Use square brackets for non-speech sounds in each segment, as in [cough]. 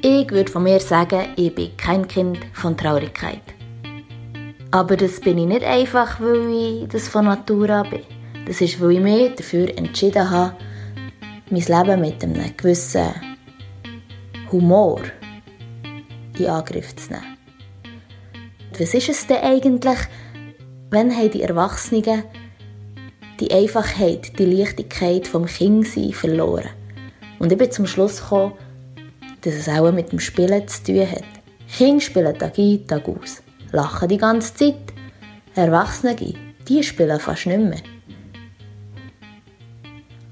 Ich würde von mir sagen, ich bin kein Kind von Traurigkeit. Aber das bin ich nicht einfach, weil ich das von Natur an bin. Das ist, weil ich mich dafür entschieden habe, mein Leben mit einem gewissen Humor in Angriff zu nehmen. Was ist es denn eigentlich, wenn haben die Erwachsenen die Einfachheit, die Leichtigkeit vom Kindsein verloren? Und ich bin zum Schluss gekommen, dass es auch mit dem Spielen zu tun hat. Kinder spielen Tag ein, Tag aus, lachen die ganze Zeit. Erwachsene, die spielen fast nicht mehr.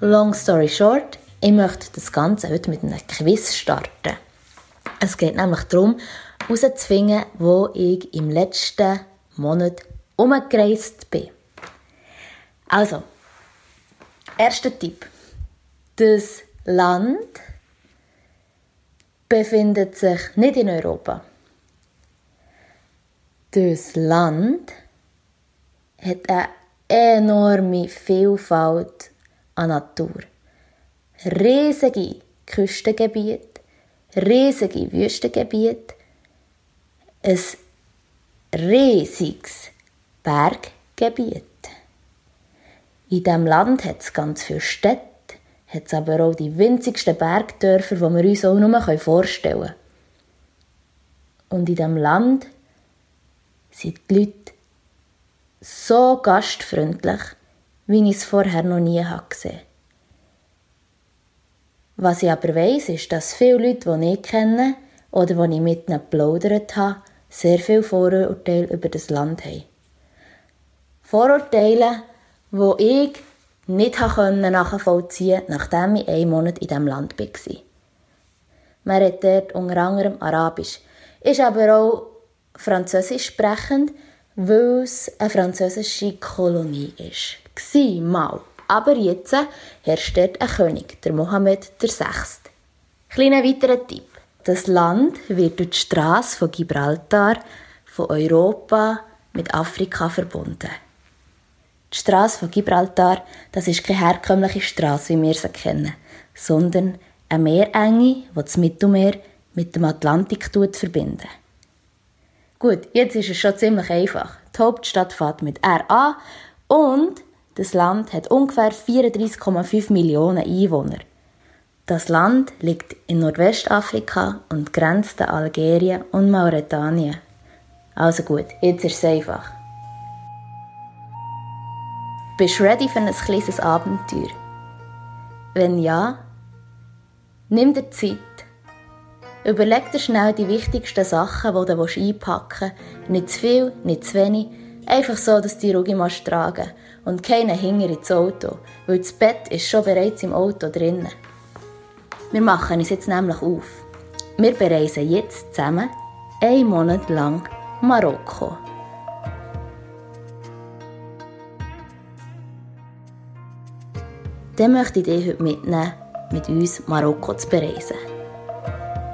Long story short, ich möchte das Ganze heute mit einem Quiz starten. Es geht nämlich darum, herauszufinden, wo ich im letzten Monat umgereist bin. Also, erster Tipp. Das Land befindet sich nicht in Europa. Das Land hat eine enorme Vielfalt an Natur. Riesige Küstengebiete, riesige Wüstengebiete, ein riesiges Berggebiet. In diesem Land hat es ganz viele Städte, hat es aber auch die winzigsten Bergdörfer, die wir uns auch nur vorstellen können. Und in diesem Land sind die Leute so gastfreundlich, wie ich es vorher noch nie gesehen habe. Was ich aber weiss, ist, dass viele Leute, die ich kenne oder die ich mit ihnen geplaudert habe, sehr viele Vorurteile über das Land haben. Vorurteile, die ich nicht nachvollziehen konnte, nachdem ich einen Monat in diesem Land war. Man redet dort unter anderem Arabisch, ist aber auch Französisch sprechend, weil es eine französische Kolonie ist. War mal. Aber jetzt herrscht dort ein König, der Mohammed VI. Kleiner weiterer Tipp. Das Land wird durch die Straße von Gibraltar von Europa mit Afrika verbunden. Die Straße von Gibraltar, das ist keine herkömmliche Straße, wie wir sie kennen, sondern eine Meerenge, die das Mittelmeer mit dem Atlantik verbindet. Gut, jetzt ist es schon ziemlich einfach. Die Hauptstadt fährt mit RA und das Land hat ungefähr 34,5 Millionen Einwohner. Das Land liegt in Nordwestafrika und grenzt an Algerien und Mauretanien. Also gut, jetzt ist es einfach. Bist du ready für ein kleines Abenteuer? Wenn ja, nimm dir Zeit. Überleg dir schnell die wichtigsten Sachen, die du einpacken willst. Nicht zu viel, nicht zu wenig. Einfach so, dass du die ruhig tragen und keinen Hinger ins Auto, weil das Bett ist schon bereits im Auto drinnen. Wir machen uns jetzt nämlich auf. Wir bereisen jetzt zusammen einen Monat lang Marokko. Dann möchte ich dich heute mitnehmen, mit uns Marokko zu bereisen.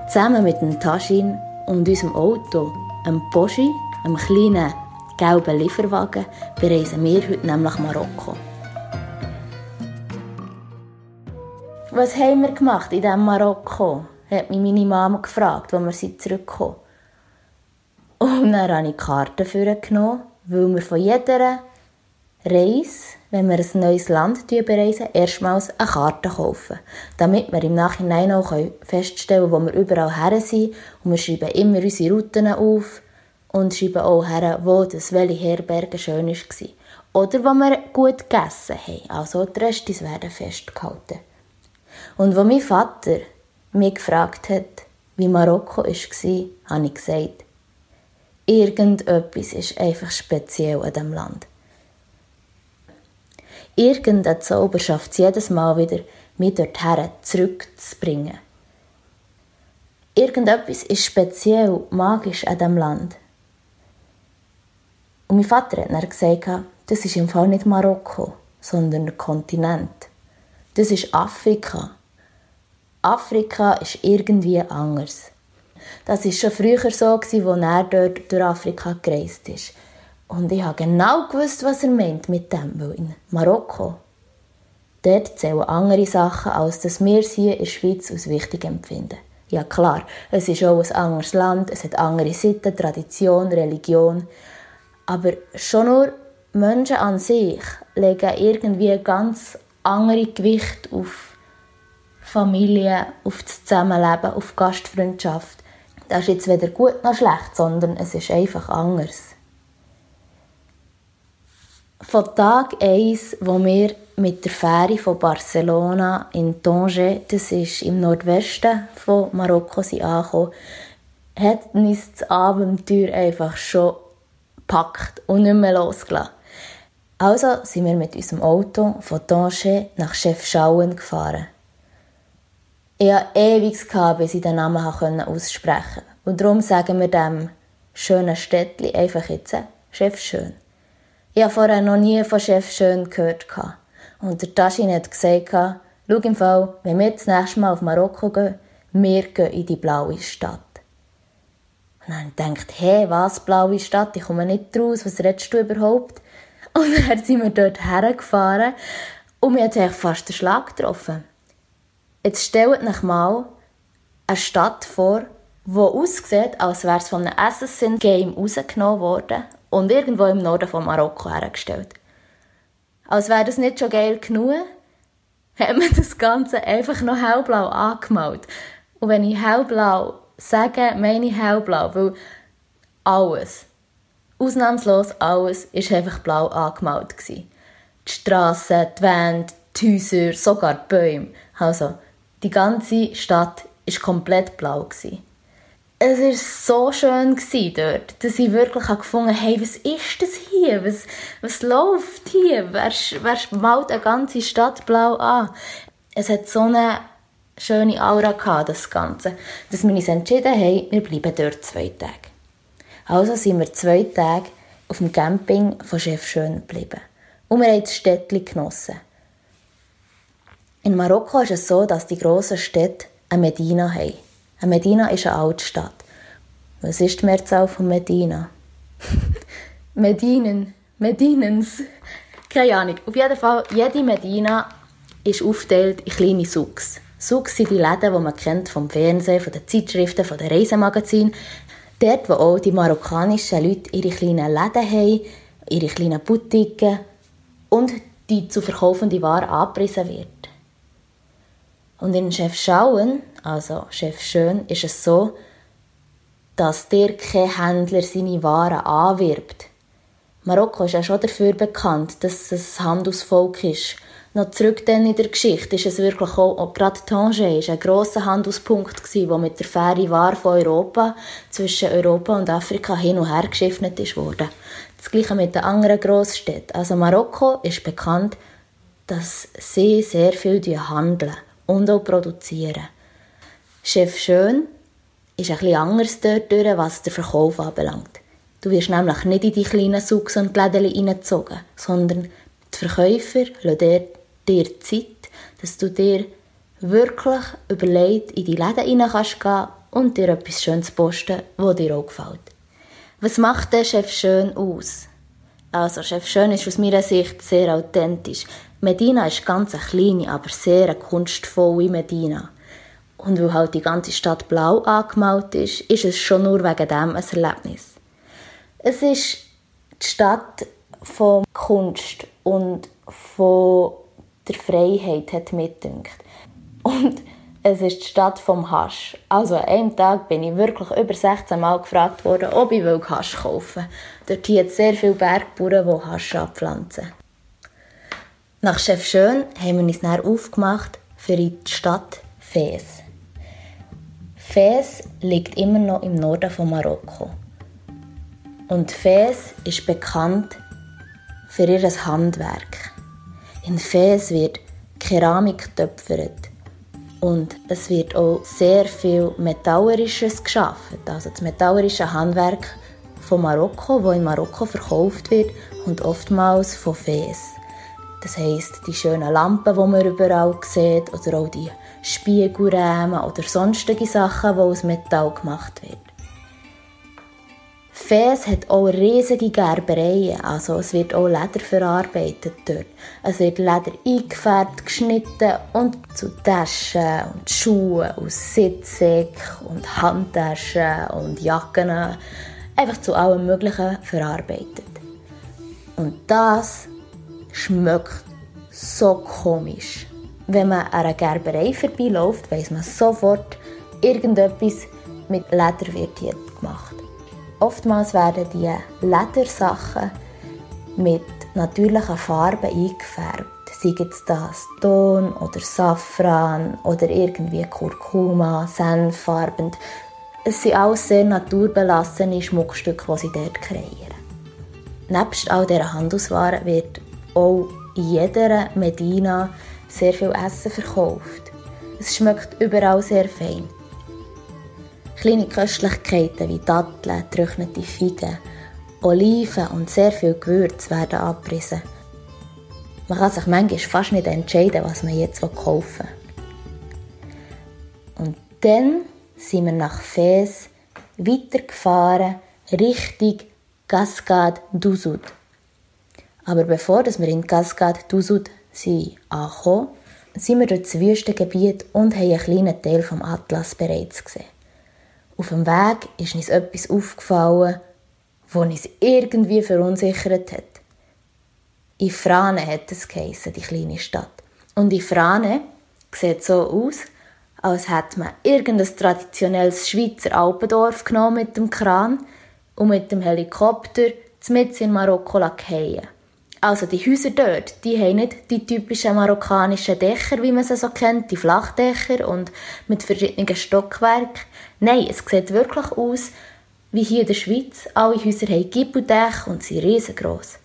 Zusammen mit dem Taschin und unserem Auto, einem Poschi, einem kleinen gelben Lieferwagen bereisen wir heute nämlich Marokko. Was haben wir gemacht in diesem Marokko? hat mich meine Mama gefragt, als wir zurückgekommen Und dann habe ich Karten für genommen, weil wir von jeder Reise, wenn wir ein neues Land bereisen, erstmals eine Karte kaufen. Damit wir im Nachhinein auch feststellen können, wo wir überall her sind. Und wir schreiben immer unsere Routen auf und schreiben auch her, wo das welche Herberge schön war. Oder wo wir gut gegessen haben. Also die Restis werden festgehalten. Und wo mein Vater mich gefragt hat, wie Marokko war, habe ich gesagt, irgendetwas ist einfach speziell an diesem Land. Irgendein Zauber schafft es jedes Mal wieder, mich dorthin zurückzubringen. Irgendetwas ist speziell magisch an diesem Land. Und mein Vater hat dann gesagt, das ist im Fall nicht Marokko, sondern ein Kontinent. Das ist Afrika. Afrika ist irgendwie anders. Das ist schon früher so, als er dort durch Afrika gereist ist. Und ich habe genau gewusst, was er meint mit dem, weil in Marokko, dort zählen andere Sachen, als dass wir es hier in der Schweiz als wichtig empfinden. Ja klar, es ist auch ein anderes Land, es hat andere Sitten, Tradition, Religion. Aber schon nur Menschen an sich legen irgendwie ganz andere Gewicht auf Familie, auf das Zusammenleben, auf Gastfreundschaft. Das ist jetzt weder gut noch schlecht, sondern es ist einfach anders. Von Tag 1, wo wir mit der Fähre von Barcelona in Tanger, das ist im Nordwesten von Marokko, angekommen, hat uns das Abenteuer einfach schon gepackt und nicht mehr losgelassen. Also sind wir mit unserem Auto von Tanger nach Chefschauen gefahren. Ich hatte ewig, bis ich den Namen aussprechen konnte. Und darum sagen wir dem schönen Städtchen einfach jetzt Chefschön. Ich habe vorher noch nie von Chef Schön gehört. Und der Taschin hat gesagt, schau im Fall, wenn wir das nächste Mal auf Marokko gehen, wir gehen in die blaue Stadt. Und dann denkt, hey, was, blaue Stadt? Ich komme nicht raus, was redest du überhaupt? [laughs] Und dann sind wir dort hergefahren und mir hat fast den Schlag getroffen. Jetzt stellt euch mal eine Stadt vor, die aussieht, als wäre es von einem Assassin-Game rausgenommen worden und irgendwo im Norden von Marokko hergestellt. Als wäre das nicht schon geil genug, hat man das Ganze einfach noch hellblau angemalt. Und wenn ich hellblau sage, meine ich hellblau, weil alles, ausnahmslos alles, ist einfach blau angemalt gewesen. Die Strassen, die Wände, die Häuser, sogar die Bäume. Also, die ganze Stadt war komplett blau gewesen es war so schön dort, dass ich wirklich gefunden habe, hey, was ist das hier? Was, was läuft hier? Wer, wer malt eine ganze Stadt blau an? Es hat so eine schöne Aura gehabt, das Ganze, dass wir uns entschieden haben, wir bleiben dort zwei Tage. Also sind wir zwei Tage auf dem Camping von Chef Schön geblieben. Und wir haben das Städtchen genossen. In Marokko ist es so, dass die grossen Städte eine Medina haben. Medina ist eine Altstadt. Was ist die Mehrzahl von Medina? [laughs] Medinen. Medinens. Keine Ahnung. Auf jeden Fall, jede Medina ist aufgeteilt in kleine Suks. Suks sind die Läden, die man kennt vom Fernsehen, von den Zeitschriften, von den Reisemagazinen. Dort, wo auch die marokkanischen Leute ihre kleinen Läden haben, ihre kleinen Boutiquen und die zu verkaufende Ware angepriesen wird. Und in Chef Schauen, also Chef Schön, ist es so, dass der kein Händler seine Waren anwirbt. Marokko ist ja schon dafür bekannt, dass es ein Handelsvolk ist. Noch zurück dann in der Geschichte ist es wirklich auch, auch gerade Tanger ist ein grosser Handelspunkt gewesen, wo mit der Fähre Ware von Europa zwischen Europa und Afrika hin und her geschiffnet ist worden. Das gleiche mit den anderen Grossstädten. Also Marokko ist bekannt, dass sie sehr viel handeln und auch produzieren. Chef Schön ist ein bisschen anders dort, was den Verkauf anbelangt. Du wirst nämlich nicht in die kleinen Suchs und Läden hineingezogen, sondern die Verkäufer lassen dir Zeit, dass du dir wirklich überlegt in die Läden hinein kannst gehen und dir etwas Schönes posten, das dir auch gefällt. Was macht der Chef Schön aus? Also, Chef Schön ist aus meiner Sicht sehr authentisch. Medina ist ganz eine kleine, aber sehr kunstvolle Medina. Und weil halt die ganze Stadt blau angemalt ist, ist es schon nur wegen dem ein Erlebnis. Es ist die Stadt von Kunst und von der Freiheit, hat mir. Und es ist die Stadt vom Hasch. Also an einem Tag bin ich wirklich über 16 Mal gefragt worden, ob ich Hasch kaufen will. Dort hat es sehr viele Bergbauern, die Hasch abpflanzen. Nach Chef Schön haben wir uns dann aufgemacht für die Stadt Fes. Fes liegt immer noch im Norden von Marokko. Und Fes ist bekannt für ihr Handwerk. In Fes wird Keramik getöpfert und es wird auch sehr viel Metallerisches geschaffen. Also das metallerische Handwerk von Marokko, wo in Marokko verkauft wird und oftmals von Fes. Das heißt die schönen Lampen, die man überall sieht, oder auch die Spiegelrahmen oder sonstige Sachen, die aus Metall gemacht werden. Fes hat auch riesige Gerbereien, also es wird auch Leder verarbeitet dort. Es wird Leder eingefärbt, geschnitten und zu Taschen und Schuhen aus Sitzsäck und Handtaschen und Jacken einfach zu allem Möglichen verarbeitet. Und das schmeckt so komisch. Wenn man an einer Gerberei vorbeiläuft, weiß man sofort, irgendetwas mit Leder wird hier gemacht. Oftmals werden die Ledersachen mit natürlichen Farben eingefärbt. Sei es das Ton oder Safran oder irgendwie Kurkuma, Senffarben. Es sind alles sehr naturbelassene Schmuckstücke, die sie dort kreieren. Nebst all dieser Handelswaren wird auch in jeder Medina sehr viel Essen verkauft. Es schmeckt überall sehr fein. Kleine Köstlichkeiten wie Datteln, getrocknete Feigen, Oliven und sehr viel Gewürz werden abgerissen. Man kann sich manchmal fast nicht entscheiden, was man jetzt kaufen will. Und dann sind wir nach Fes weitergefahren Richtung Cascade du Aber bevor wir in Cascade du sind angekommen, sind wir durch das Wüstengebiet und haben einen kleinen Teil vom Atlas bereits gesehen. Auf dem Weg ist uns etwas aufgefallen, das uns irgendwie verunsichert hat. Ifrane hat es geheissen, die kleine Stadt. Und Ifrane sieht so aus, als hätte man irgendein traditionelles Schweizer Alpendorf genommen mit dem Kran und mit dem Helikopter mit in Marokko fallen. Also die Häuser dort, die haben nicht die typischen marokkanischen Dächer, wie man sie so kennt, die Flachdächer und mit verschiedenen Stockwerken. Nein, es sieht wirklich aus wie hier in der Schweiz. Alle Häuser haben Gippeldächer und sind riesengroß.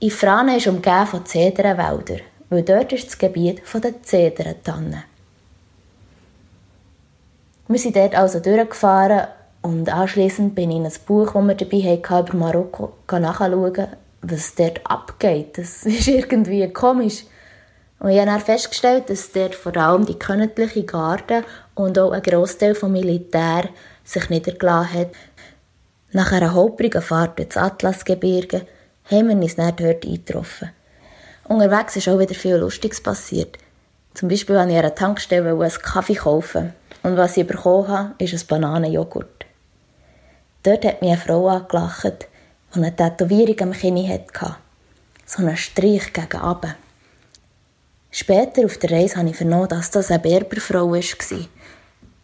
Ifrane ist umgeben von Zedernwäldern, weil dort ist das Gebiet der Zederntannen. Wir sind dort also durchgefahren und anschließend bin ich in ein Buch, das wir dabei hatten, über Marokko nachschauen, was dort abgeht. Das [laughs] ist irgendwie komisch. Und ich habe dann festgestellt, dass dort vor allem die königliche Garde und auch ein Großteil vom Militär sich niedergelassen hat. Nach einer holprigen Fahrt ins Atlasgebirge haben wir uns dann dort eingetroffen. Unterwegs ist auch wieder viel Lustiges passiert. Zum Beispiel wollte ich an einer Tankstelle einen Kaffee kaufen. Und was ich bekommen habe, ist ein Bananenjoghurt. Dort hat mich eine Frau angelacht, die eine Tätowierung am Kinn hatte. So einen Strich gegen oben. Später auf der Reise habe ich vernommen, dass das eine Berberfrau war.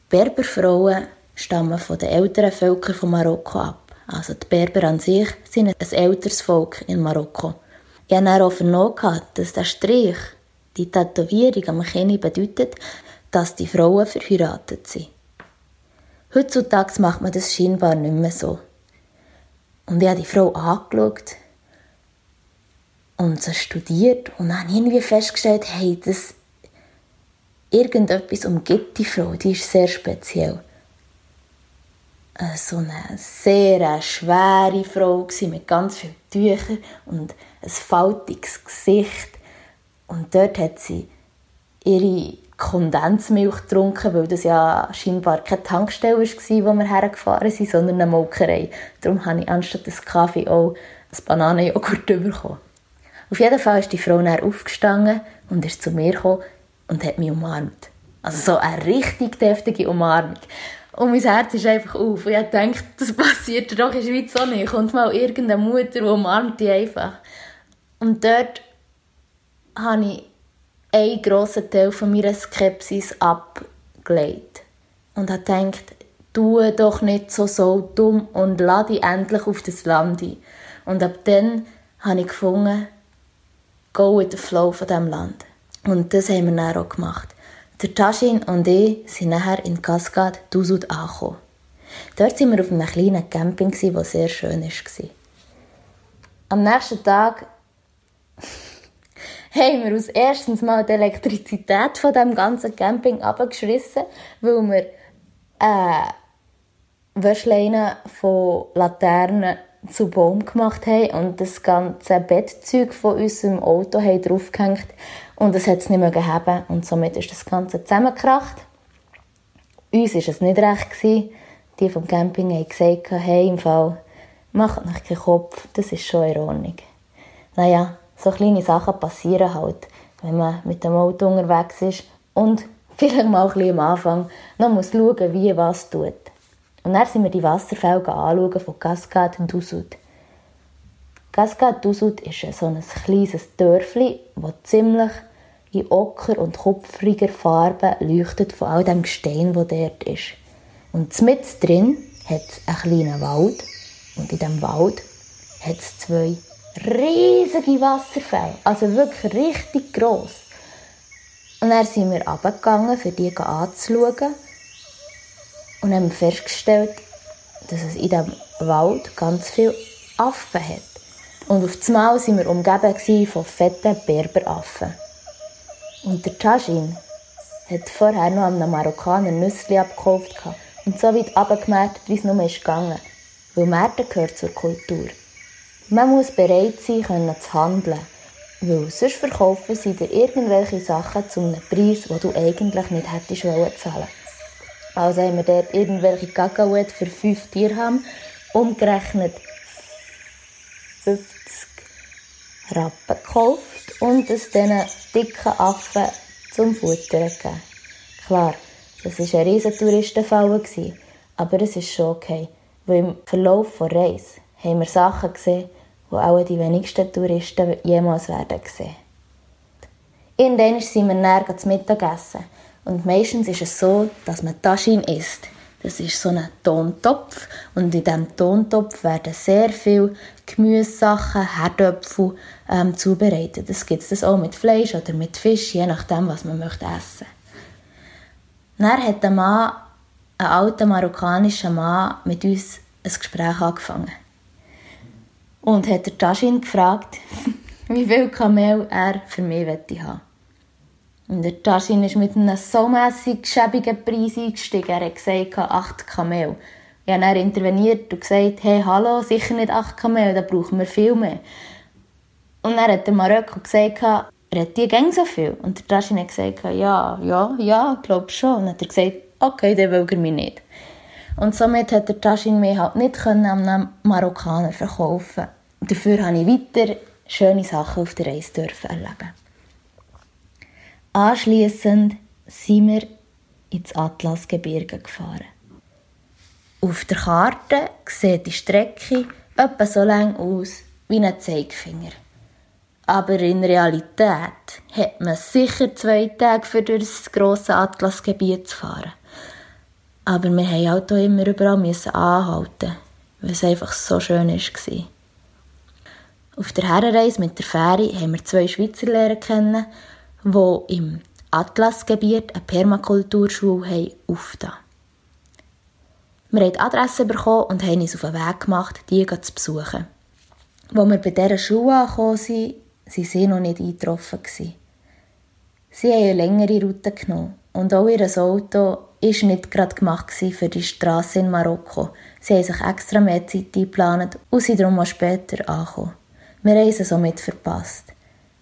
Berberfrauen stammen von den älteren Völkern von Marokko ab. Also die Berber an sich sind ein älteres Volk in Marokko. Ich habe auch vernommen, dass der Strich, die Tätowierung am Kinn bedeutet, dass die Frauen verheiratet sind. Heutzutage macht man das scheinbar nicht mehr so. Und ich habe die Frau angeschaut und sie studiert und dann habe ich irgendwie festgestellt, hey, das irgendetwas umgibt die Frau, die ist sehr speziell. Äh, so eine sehr äh, schwere Frau mit ganz vielen Tüchern und ein faltiges Gesicht. Und dort hat sie ihre Kondensmilch getrunken, weil das ja scheinbar keine Tankstelle war, wo wir hergefahren sind, sondern eine Molkerei. Darum habe ich anstatt des Kaffee auch ein Bananenjoghurt bekommen. Auf jeden Fall ist die Frau dann aufgestanden und ist zu mir gekommen und hat mich umarmt. Also so eine richtig deftige Umarmung. Und mein Herz ist einfach auf. Und ich dachte, das passiert doch in der Schweiz auch nicht. Kommt mal irgendeine Mutter die umarmt die einfach. Und dort habe ich einen grossen Teil von meiner Skepsis abgelegt. Und habe gedacht, tu doch nicht so, so dumm und lade dich endlich auf das Land ein. Und ab dann habe ich gefunden, go with the flow von diesem Land. Und das haben wir dann auch gemacht. Der Taschin und ich sind nachher in Cascade d'Usud angekommen. Dort waren wir auf einem kleinen Camping, das sehr schön war. Am nächsten Tag haben wir uns erstens mal die Elektrizität von dem ganzen Camping abgeschrissen, weil wir äh, Wäschleine von Laternen zu Baum gemacht haben und das ganze Bettzeug von unserem Auto haben draufgehängt und es hat es nicht mehr gegeben und somit ist das Ganze zusammengekracht. Uns war es nicht recht. Gewesen. Die vom Camping haben gesagt, hey, im Fall, Macht nach keinen Kopf, das ist schon in Ordnung. Naja, so kleine Sachen passieren halt, wenn man mit dem Auto unterwegs ist und [laughs] vielleicht mal ein bisschen am Anfang noch muss schauen, wie was tut. Und dann sind wir die Wasserfälle anschauen von Cascade Dusud. Cascade Dusud ist so ein kleines Dörfli, das ziemlich in ocker- und kupfriger Farbe leuchtet von all dem Gestein, das dort ist. Und mit drin hat es einen kleinen Wald und in diesem Wald hat es zwei riesige Wasserfälle, also wirklich richtig gross. Und dann sind wir runtergegangen, für die anzuschauen und haben festgestellt, dass es in diesem Wald ganz viele Affen hat. Und auf einmal waren wir umgeben von fetten Berberaffen. Und der Tajin hat vorher noch einem Marokkaner Nüsse abgekauft und so weit abgemerkt, wie es nur ist. Weil Märkte gehört zur Kultur. Man muss bereit sein, können zu handeln. Weil sonst verkaufen sie dir irgendwelche Sachen zu einem Preis, den du eigentlich nicht hättest zahlen Also haben wir dort irgendwelche Kakaoet für 5 Dirham, umgerechnet 50 Rappen gekauft und es diesen dicken Affen zum Futtern gegeben. Klar, das war ein riesen Touristenfall, aber es ist schon okay, weil im Verlauf der Reise haben wir Sachen gesehen, die auch die wenigsten Touristen jemals werden sehen. Irgendwann sind wir näher zum Mittagessen und meistens ist es so, dass man Taschin isst. Das ist so ein Tontopf und in diesem Tontopf werden sehr viele Gemüsesachen, Herdöpfel ähm, zubereitet. Das gibt es auch mit Fleisch oder mit Fisch, je nachdem, was man möchte essen. Dann hat der Mann, ein alter marokkanischer Mann, mit uns ein Gespräch angefangen. Und hat der Taschin gefragt, [laughs] wie viel Kamel er für mich haben und der Taschin ist mit einem so mässig schäbigen Preis eingestiegen. Er hat gesagt, 8 Kamel. Ich habe dann interveniert und gesagt, hey, hallo, sicher nicht 8 Kamel, da brauchen wir viel mehr. Und dann hat der Marokko gesagt, er hat die Gänge so viel. Und der Taschin hat gesagt, ja, ja, ja, ich glaube schon. Und dann hat er gesagt, okay, dann will er mich nicht. Und somit hat der Taschin mich halt nicht können einem Marokkaner verkaufen. Dafür habe ich weiter schöne Sachen auf der Reise dürfen erleben. Anschließend sind wir ins Atlasgebirge gefahren. Auf der Karte sieht die Strecke etwa so lang aus wie ein Zeigefinger. Aber in Realität hat man sicher zwei Tage für das grosse Atlasgebiet zu fahren. Aber wir mussten halt auch immer überall anhalten, weil es einfach so schön war. Auf der Herrenreise mit der Fähre haben wir zwei Schweizer Lehrer kennen, die im Atlasgebiet eine Permakulturschule haben aufgetan. Wir haben die Adresse bekommen und haben uns auf den Weg gemacht, die zu besuchen. Als wir bei dieser Schule angekommen sind, waren sie noch nicht eingetroffen. Sie haben eine längere Route genommen und auch ihr Auto war nicht gerade gemacht für die Straße in Marokko. Sie haben sich extra mehr Zeit eingeplant und sind darum auch später angekommen. Wir haben sie somit verpasst.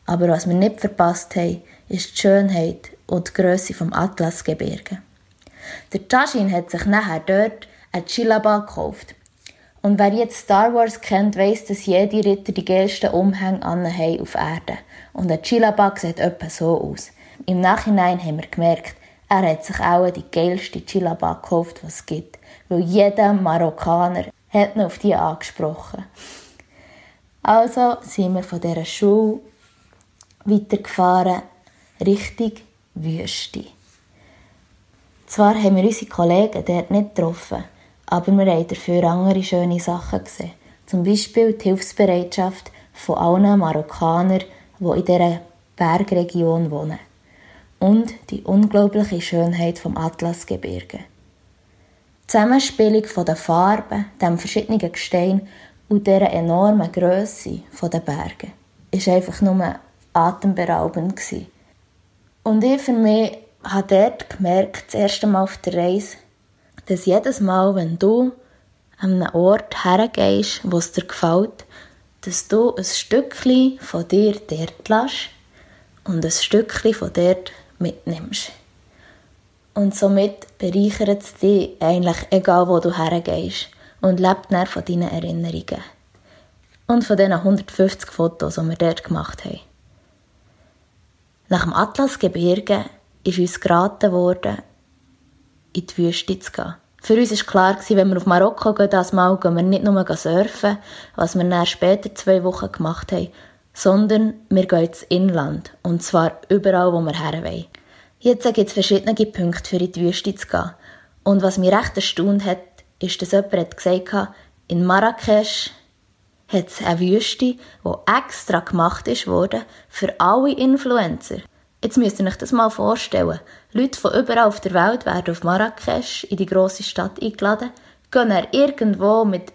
Aber was wir nicht verpasst haben, ist die Schönheit und die Grösse vom Atlasgebirge. Der Tajin hat sich nachher dort ein Chilaba gekauft. Und wer jetzt Star Wars kennt, weiss, dass jede Ritter die geilsten Umhänge haben auf Erde. Und ein Chilaba sieht etwa so aus. Im Nachhinein haben wir gemerkt, er hat sich auch die geilste Chilaba gekauft, was es gibt. Weil jeder Marokkaner hat ihn auf die angesprochen. Also sind wir von dieser Schule weitergefahren Richtung Wüste. Zwar haben wir unsere Kollegen dort nicht getroffen, aber wir haben dafür andere schöne Sachen gesehen. Zum Beispiel die Hilfsbereitschaft von allen Marokkanern, die in dieser Bergregion wohnen. Und die unglaubliche Schönheit vom Atlasgebirge. Die Zusammenspielung der Farben, dem verschiedenen Gestein und dieser enormen Größe der Berge ist einfach nur atemberaubend. Gewesen. Und ich für mich habe dort gemerkt, das erste Mal auf der Reise, dass jedes Mal, wenn du an einen Ort hergehst, wo es dir gefällt, dass du ein Stückchen von dir dort lässt und ein Stückchen von dort mitnimmst. Und somit bereichert es dich eigentlich, egal wo du hergehst. und lebt dann von deinen Erinnerungen. Und von diesen 150 Fotos, die wir dort gemacht haben. Nach dem Atlasgebirge ist uns geraten worden, in die Wüste zu gehen. Für uns war klar, wenn wir auf Marokko gehen, das Mal gehen wir nicht nur surfen, was wir dann später zwei Wochen gemacht haben, sondern wir gehen ins Inland. Und zwar überall, wo wir her wollen. Jetzt gibt es verschiedene Punkte, für in die Wüste zu gehen. Und was mich recht erstaunt hat, ist, dass jemand hat gesagt hat, in Marrakesch hat es eine Wüste, die extra gemacht worden für alle Influencer. Jetzt müsst ihr euch das mal vorstellen. Leute von überall auf der Welt werden auf Marrakesch, in die grosse Stadt eingeladen, gehen irgendwo mit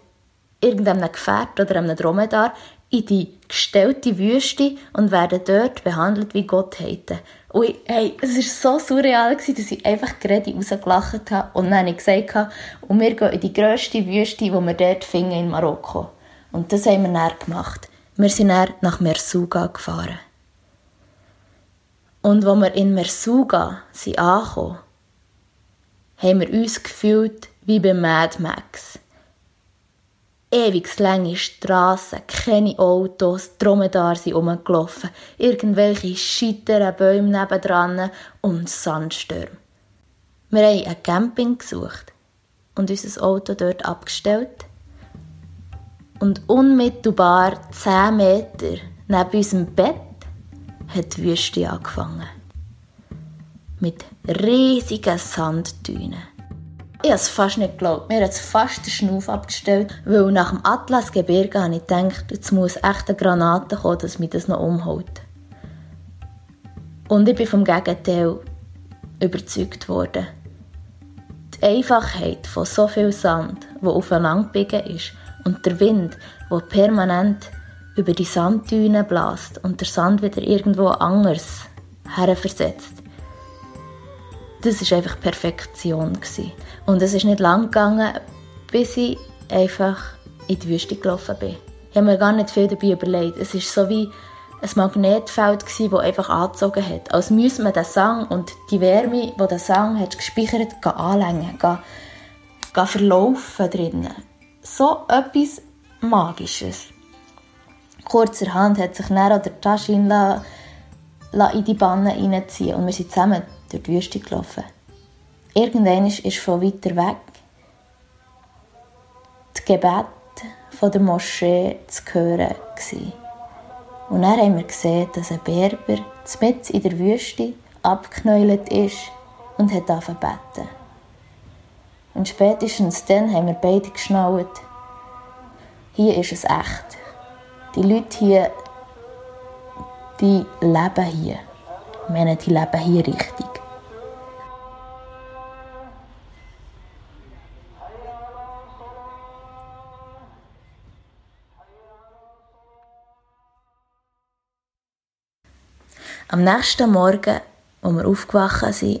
irgendeinem Gefährt oder einem Dromedar in die gestellte Wüste und werden dort behandelt wie Gottheiten. Und hey, es war so surreal, dass ich einfach gerade rausgelacht habe und dann habe ich gesagt, und wir gehen in die grösste Wüste, die wir dort finden in Marokko. Und das haben wir dann gemacht. Wir sind dann nach Mersuga gefahren. Und als wir in Mersuga sind angekommen, haben wir uns gefühlt wie bei Mad Max. Ewig lange Strassen, keine Autos, Dromedar sind rumgelaufen, irgendwelche scheiteren Bäume nebendran und Sandstürme. Wir haben ein Camping gesucht und unser Auto dort abgestellt. Und unmittelbar 10 Meter neben unserem Bett hat die Wüste angefangen. Mit riesigen Sanddünen. Ich habe es fast nicht geglaubt. Mir hat es fast den Schnuff abgestellt, weil nach dem Atlasgebirge habe ich gedacht, jetzt muss echt eine Granate kommen, dass mich das noch umhaut. Und ich bin vom Gegenteil überzeugt worden. Die Einfachheit von so viel Sand, wo aufeinander ist, und der Wind, der permanent über die Sanddünen blast und der Sand wieder irgendwo anders herversetzt. Das war einfach Perfektion. Und es ist nicht lang gegangen, bis ich einfach in die Wüste gelaufen bin. Ich habe mir gar nicht viel dabei überlegt. Es war so wie ein Magnetfeld, das einfach angezogen hat. Als müsse man den Sang und die Wärme, die der Sang hat gespeichert hat, anlängen, gehen, gehen verlaufen drinnen. So etwas Magisches. Kurzerhand hat sich dann der Taschin in die Banne reinziehen und wir sind zusammen durch die Wüste gelaufen. Irgendwann ist von weiter weg das Gebet von der Moschee zu hören. Und dann haben wir gesehen, dass ein Berber mitten in der Wüste abgeknäult ist und hat beten. Und spätestens dann haben wir beide geschnallt, hier ist es echt. Die Leute hier, die leben hier. Ich meine, die leben hier richtig. Am nächsten Morgen, als wir aufgewacht sind,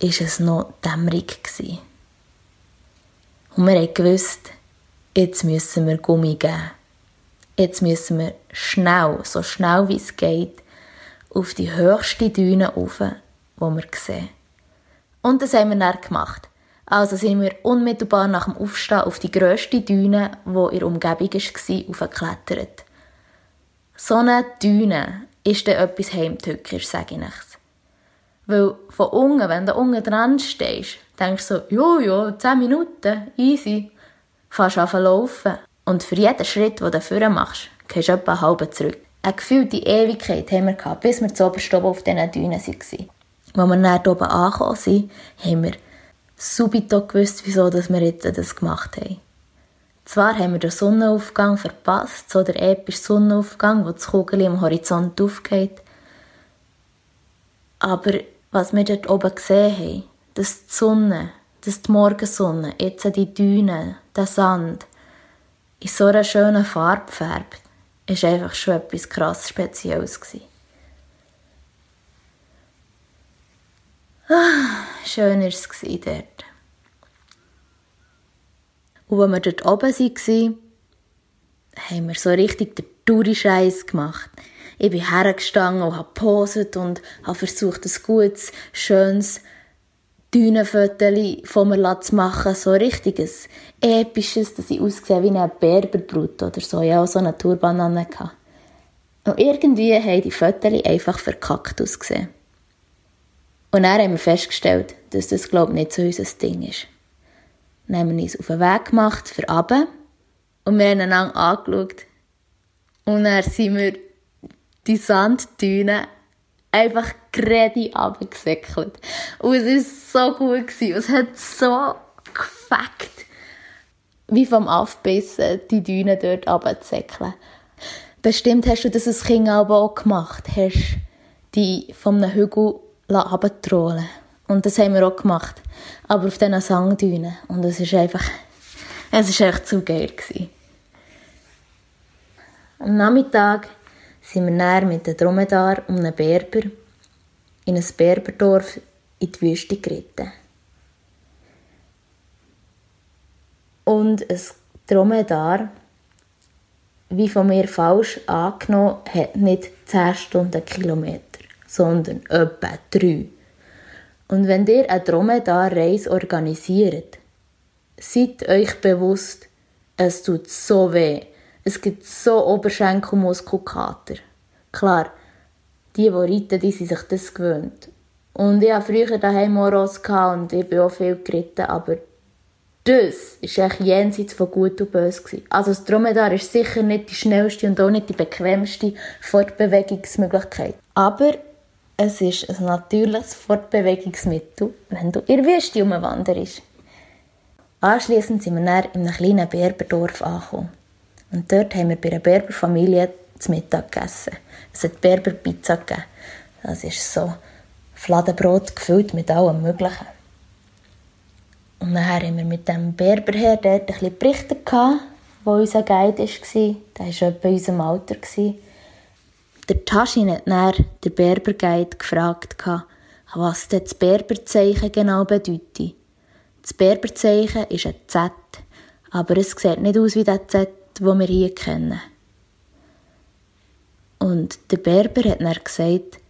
war es noch dämmerig. Und wir wussten, jetzt müssen wir Gummi geben. Jetzt müssen wir schnell, so schnell wie es geht, auf die höchste Düne rauf, die wir sehen. Und das haben wir dann gemacht. Also sind wir unmittelbar nach dem Aufstehen auf die grösste Düne, die in der Umgebung war, aufgeklettert. So eine Düne ist dann etwas Heimtückisch, sage ich nichts. Weil von unten, wenn du unten dran stehst, denkst du so, jo, jo, 10 Minuten, easy. Fährst an laufen. Und für jeden Schritt, den du vorne machst, gehst du etwa einen halben zurück. Eine gefühlte Ewigkeit haben wir gehabt, bis wir zu oberst oben auf diesen Dünen waren. Als wir dann oben angekommen sind, haben wir subito gewusst, wieso wir jetzt das gemacht haben. Zwar haben wir den Sonnenaufgang verpasst, so der epische Sonnenaufgang, wo das Kugel im Horizont aufgeht. Aber was wir dort oben gesehen haben, dass die Sonne, dass die Morgensonne, jetzt die Dünen, der Sand, in so einer schönen Farbe färbt, ist einfach schon etwas krass Spezielles gewesen. Ah, schön war es dort. Und als wir dort oben waren, haben wir so richtig den Touri-Scheiss gemacht. Ich bin hergestanden und habe geposet und habe versucht, ein gutes, schönes Dünenfotos von mir zu machen, so richtiges episches, dass ich aussehe wie eine Berberbrut oder so. Ja, auch so eine Turban an. Und irgendwie haben die Fotos einfach verkackt ausgesehen. Und dann haben wir festgestellt, dass das, glaube ich, nicht so unser Ding ist. Dann haben wir uns auf den Weg gemacht für runter und wir haben einander angeschaut. Und dann sind wir die Sanddüne einfach gerade runtergesäckelt. Und es war so gut. Gewesen. Es hat so gefackt, wie vom Aufbissen die Düne dort runterzusäckeln. Bestimmt hast du das als Kind auch gemacht. Hast die von einem Hügel runtertrollen Und das haben wir auch gemacht. Aber auf diesen Sangdünen. Und es ist einfach, es ist echt zu geil gewesen. Am Nachmittag sind wir näher mit dem Dromedar um einen Berber in ein Berberdorf in die Wüste geritten. Und ein Dromedar, wie von mir falsch angenommen, hat nicht 10 Stundenkilometer, sondern etwa 3. Und wenn ihr eine Dromedar-Reise organisiert, seid euch bewusst, es tut so weh. Es gibt so Oberschenkelmuskelkater. Klar, die, die reiten, die sind sich das gewöhnt. Und ich hatte früher daheim Ross und ich bin auch viel geritten, aber das war echt jenseits von gut und böse. Also das Dromedar ist sicher nicht die schnellste und auch nicht die bequemste Fortbewegungsmöglichkeit. Aber es ist ein natürliches Fortbewegungsmittel, wenn du in der Wüste umwanderst. Anschliessend sind wir dann in einem kleinen Berberdorf angekommen. Und dort haben wir bei einer Berberfamilie zu Mittag gegessen. Es hat Berberpizza gegeben. Das ist so Fladenbrot gefüllt mit allem Möglichen. Und dann haben wir mit dem Berberherr dort ein bisschen berichtet, wo unser Guide war. Der war etwa in unserem Alter. Der Taschin hat dann den Berberguide gefragt, was das Berberzeichen genau bedeutet. Das Berberzeichen ist ein Z, aber es sieht nicht aus wie das Z, das wir hier kennen. Und der Berber hat dann gesagt,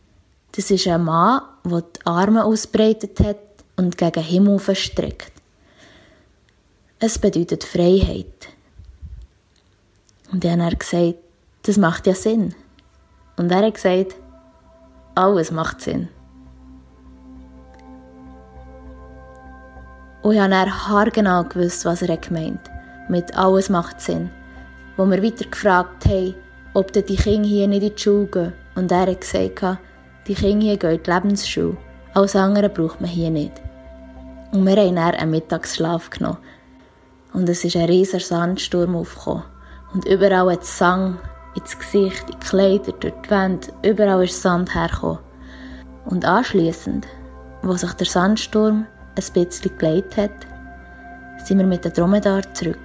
das ist ein Mann, der die Arme ausbreitet hat und gegen den Himmel verstreckt. Es bedeutet Freiheit. Und dann hat er gesagt, das macht ja Sinn. Und er hat gesagt, alles macht Sinn. Und ich habe dann haargenau gewusst, was er gemeint hat. Mit alles macht Sinn. Wo wir weiter gefragt haben, ob die Kinder hier nicht in die Schule gehen. Und er hat gesagt, die Kinder hier gehen in die Lebensschule. Alles andere braucht man hier nicht. Und wir haben dann einen Mittagsschlaf genommen. Und es ist ein riesiger Sandsturm aufgekommen. Und überall hat Sang ins Gesicht, in die Kleider, durch die Wände, überall ist Sand hergekommen. Und anschliessend, wo sich der Sandsturm ein bisschen geleitet hat, sind wir mit dem Dromedar zurück.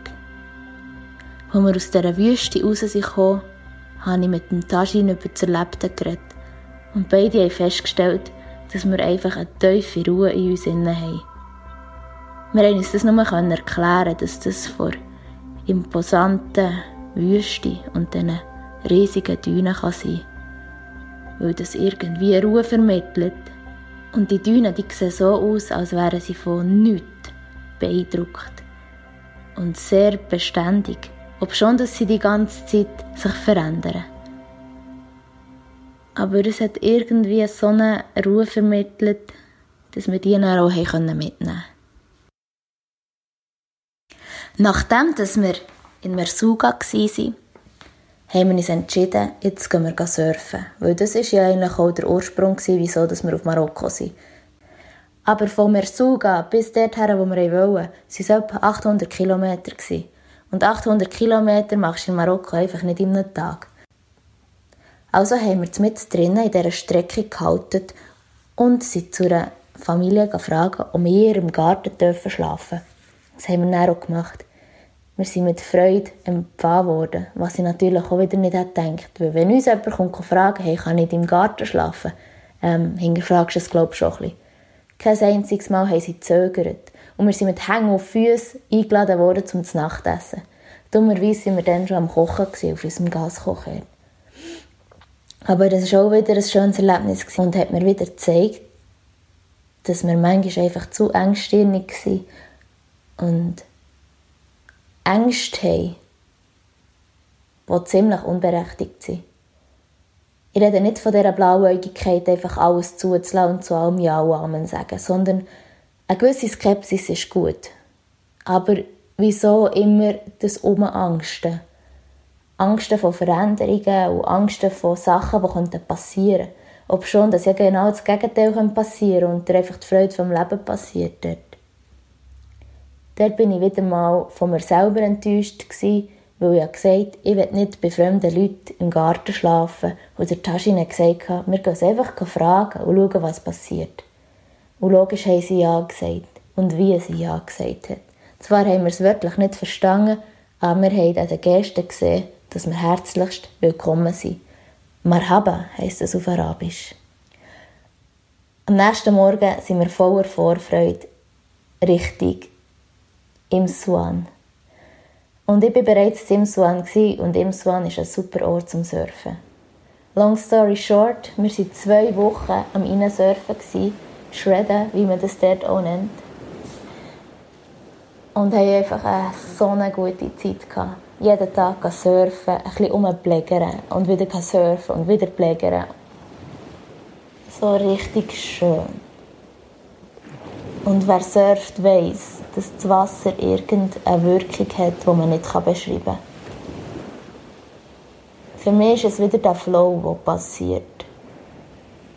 Als wir aus dieser Wüste raus sind habe ich mit dem Tajin über das Erlebte geredet. Und beide haben festgestellt, dass wir einfach eine tiefe Ruhe in uns haben. Wir konnten uns das nur erklären, dass das vor imposanten Wüste und diesen riesigen Dünen kann sein Weil das irgendwie Ruhe vermittelt. Und die Dünen die sehen so aus, als wären sie von nichts beeindruckt. Und sehr beständig, obschon dass sie die ganze Zeit sich verändern. Aber es hat irgendwie so eine Ruhe vermittelt, dass wir die dann auch mitnehmen konnten. Nachdem dass wir in Mersuga waren, haben wir uns entschieden, jetzt gehen wir surfen. Weil das war ja eigentlich auch der Ursprung, wieso wir auf Marokko sind. Aber von Mersuga bis dorthin, wo wir wollen, waren es etwa 800 Kilometer. Und 800 Kilometer machst du in Marokko einfach nicht in einem Tag. Also haben wir mit drinnen in dieser Strecke gehalten und sind zu einer Familie gefragt, ob wir im Garten schlafen dürfen. Das haben wir dann auch gemacht. Wir sind mit Freude empfangen worden, was ich natürlich auch wieder nicht gedacht hätte. Weil wenn uns jemand kommt fragen, hey, kann ich im Garten schlafen, ähm, hinterfragst du es, glaube ich, schon ein bisschen. Kein einziges Mal haben sie gezögert. Und wir sind mit Hängen auf Füßen eingeladen worden zum Nachtessen. Dummerweise waren wir dann schon am Kochen auf unserem Gaskocher. Aber das war auch wieder ein schönes Erlebnis und hat mir wieder gezeigt, dass wir manchmal einfach zu engstirnig waren und Ängste haben, die ziemlich unberechtigt sind. Ich rede nicht von dieser Blauäugigkeit, einfach alles zuzulassen und zu allem Ja und Amen sagen, sondern eine gewisse Skepsis ist gut. Aber wieso immer das Umangsten? Angsten vor Veränderungen und Angsten vor Sachen, die passieren könnten. Ob schon, dass ja genau das Gegenteil passieren kann und dir einfach die Freude vom Leben passiert dort. Dort bin ich wieder mal von mir selber enttäuscht gewesen, weil ich gesagt habe, ich will nicht bei fremden Leuten im Garten schlafen. Und der Taschine gesagt hat, wir gehen einfach fragen und schauen, was passiert. Und logisch haben sie Ja gesagt. Und wie sie Ja gesagt hat. Zwar haben wir es wirklich nicht verstanden, aber wir haben an den Gesten gesehen, dass wir herzlichst willkommen sind. Marhaba heisst es auf Arabisch. Am nächsten Morgen sind wir voller Vorfreude Richtung Imsuan. Und ich war bereits in Imsuan und Imsuan ist ein super Ort zum Surfen. Long story short, wir waren zwei Wochen am Innensurfen, shredden, wie man das dort auch nennt. Und haben einfach eine so eine gute Zeit jeden Tag surfen, ein bisschen rumplägern und wieder surfen und wieder plägern. So richtig schön. Und wer surft, weiß, dass das Wasser irgendeine Wirkung hat, die man nicht beschreiben kann. Für mich ist es wieder der Flow, der passiert.